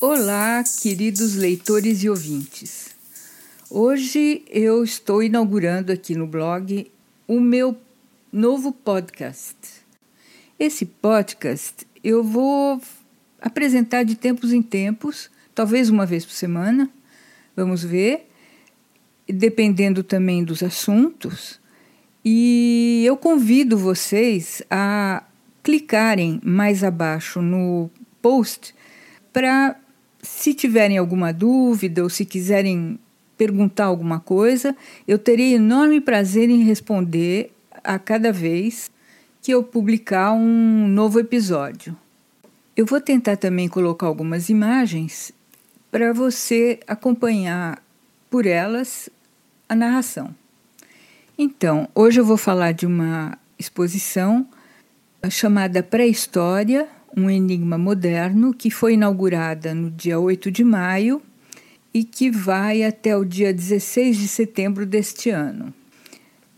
Olá, queridos leitores e ouvintes. Hoje eu estou inaugurando aqui no blog o meu novo podcast. Esse podcast eu vou apresentar de tempos em tempos, talvez uma vez por semana, vamos ver, dependendo também dos assuntos. E eu convido vocês a clicarem mais abaixo no post para se tiverem alguma dúvida ou se quiserem perguntar alguma coisa, eu terei enorme prazer em responder a cada vez que eu publicar um novo episódio. Eu vou tentar também colocar algumas imagens para você acompanhar por elas a narração. Então, hoje eu vou falar de uma exposição chamada Pré-História um enigma moderno, que foi inaugurada no dia 8 de maio e que vai até o dia 16 de setembro deste ano.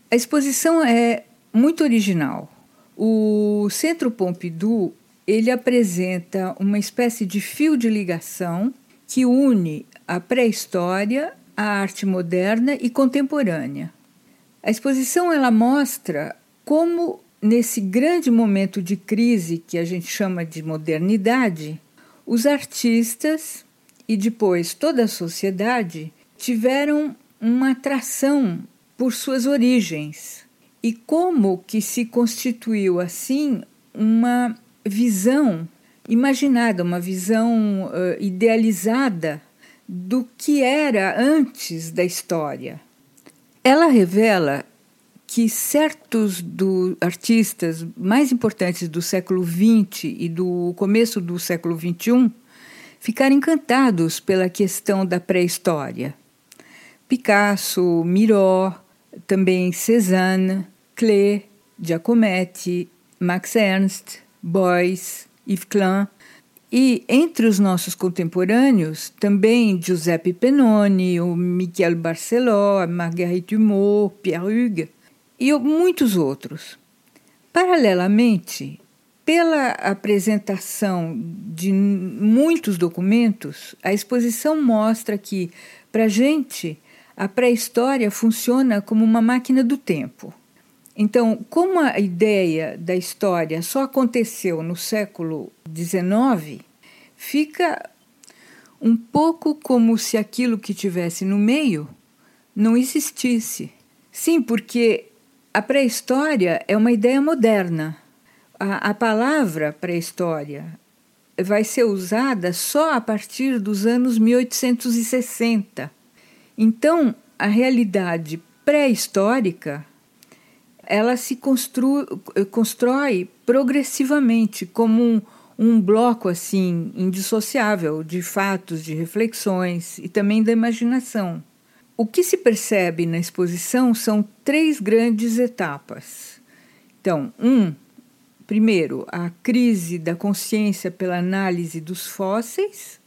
A exposição é muito original. O Centro Pompidou ele apresenta uma espécie de fio de ligação que une a pré-história, a arte moderna e contemporânea. A exposição ela mostra como nesse grande momento de crise que a gente chama de modernidade, os artistas e depois toda a sociedade tiveram uma atração por suas origens e como que se constituiu assim uma visão imaginada, uma visão uh, idealizada do que era antes da história. Ela revela que certos do artistas mais importantes do século XX e do começo do século XXI ficaram encantados pela questão da pré-história. Picasso, Miró, também Cézanne, Klee, Giacometti, Max Ernst, Beuys, Yves Klein e entre os nossos contemporâneos também Giuseppe Pennoni, o Michel Barceló, Marguerite Dumont, Pierre Hugues e muitos outros. Paralelamente, pela apresentação de muitos documentos, a exposição mostra que, para a gente, a pré-história funciona como uma máquina do tempo. Então, como a ideia da história só aconteceu no século XIX, fica um pouco como se aquilo que tivesse no meio não existisse. Sim, porque a pré-história é uma ideia moderna. A, a palavra pré-história vai ser usada só a partir dos anos 1860. Então, a realidade pré-histórica ela se constru, constrói progressivamente como um, um bloco assim indissociável de fatos, de reflexões e também da imaginação. O que se percebe na exposição são três grandes etapas. Então, um, primeiro, a crise da consciência pela análise dos fósseis,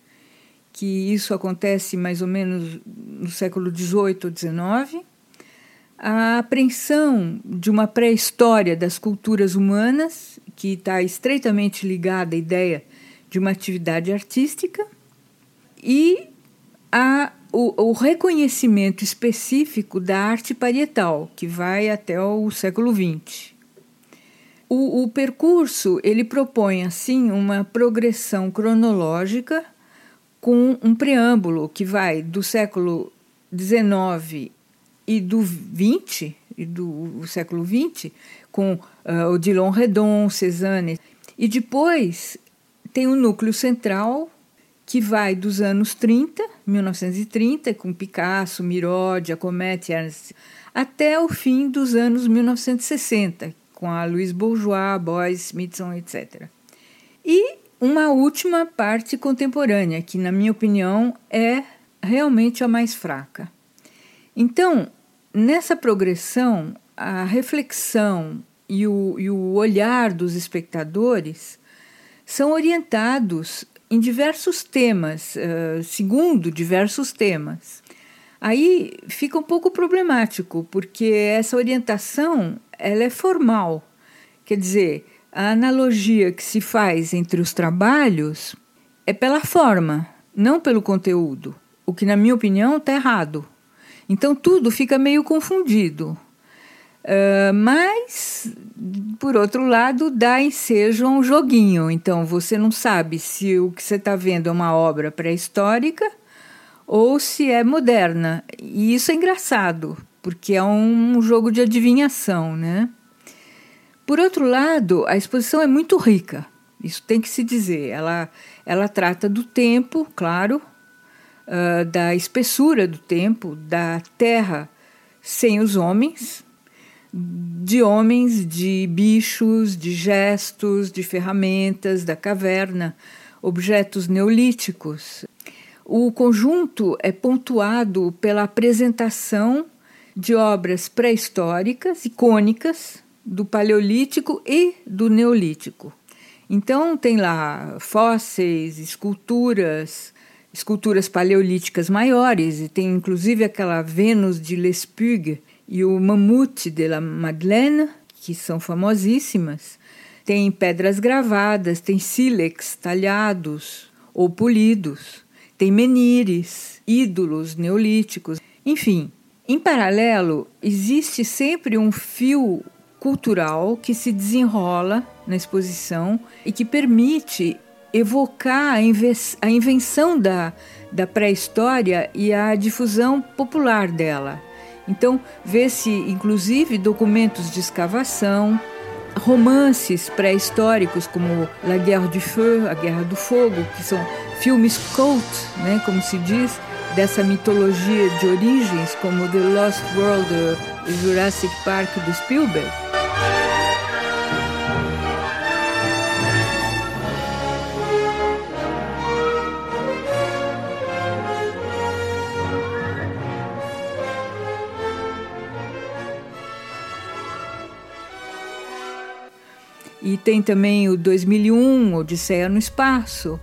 que isso acontece mais ou menos no século XVIII ou XIX, a apreensão de uma pré-história das culturas humanas, que está estreitamente ligada à ideia de uma atividade artística, e a o, o, reconhecimento específico da arte parietal, que vai até o século XX. O, o percurso ele propõe assim uma progressão cronológica com um preâmbulo que vai do século XIX e do XX e do século XX com uh, o Dillon Redon, Cézanne e depois tem um núcleo central que vai dos anos 30, 1930, com Picasso, Miró, Giacometti, Ernst, até o fim dos anos 1960, com a Louise Bourgeois, Beuys, Smithson, etc. E uma última parte contemporânea, que, na minha opinião, é realmente a mais fraca. Então, nessa progressão, a reflexão e o, e o olhar dos espectadores são orientados em diversos temas, uh, segundo diversos temas. Aí fica um pouco problemático, porque essa orientação ela é formal. Quer dizer, a analogia que se faz entre os trabalhos é pela forma. não pelo conteúdo, o que, na minha opinião, está errado. Então tudo fica meio confundido. Uh, mas, por outro lado, dá ensejo a um joguinho. Então você não sabe se o que você está vendo é uma obra pré-histórica ou se é moderna. E isso é engraçado, porque é um jogo de adivinhação, né? Por outro lado, a exposição é muito rica, isso tem que se dizer. Ela, ela trata do tempo, claro, uh, da espessura do tempo, da terra sem os homens, de homens, de bichos, de gestos, de ferramentas, da caverna, objetos neolíticos. O conjunto é pontuado pela apresentação de obras pré-históricas, icônicas, do Paleolítico e do Neolítico. Então tem lá fósseis, esculturas, esculturas paleolíticas maiores, e tem inclusive aquela Vênus de Lespugue e o Mamute de la Madeleine, que são famosíssimas. Tem pedras gravadas, tem sílex talhados ou polidos, tem menires, ídolos neolíticos. Enfim, em paralelo, existe sempre um fio cultural que se desenrola na exposição e que permite evocar a, invenção da, da pré-história e a difusão popular dela. Então, vê-se inclusive documentos de escavação, romances pré-históricos como La Guerre du Feu, A Guerra do Fogo, que são filmes cult, né, como se diz, dessa mitologia de origens, como The Lost World Jurassic Park do Spielberg. E tem também o 2001, Odisseia no Espaço.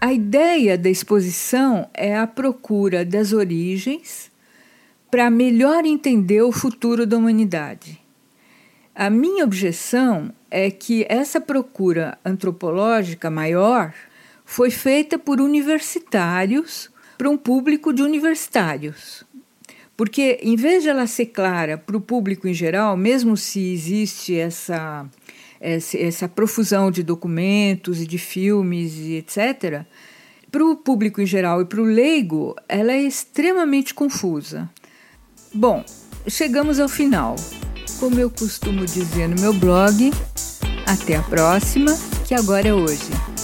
A ideia da exposição é a procura das origens para melhor entender o futuro da humanidade. A minha objeção é que essa procura antropológica maior foi feita por universitários para um público de universitários. Porque, em vez de ela ser clara para o público em geral, mesmo se existe essa, essa profusão de documentos e de filmes e etc., para o público em geral e para o leigo, ela é extremamente confusa. Bom, chegamos ao final. Como eu costumo dizer no meu blog, até a próxima, que agora é hoje.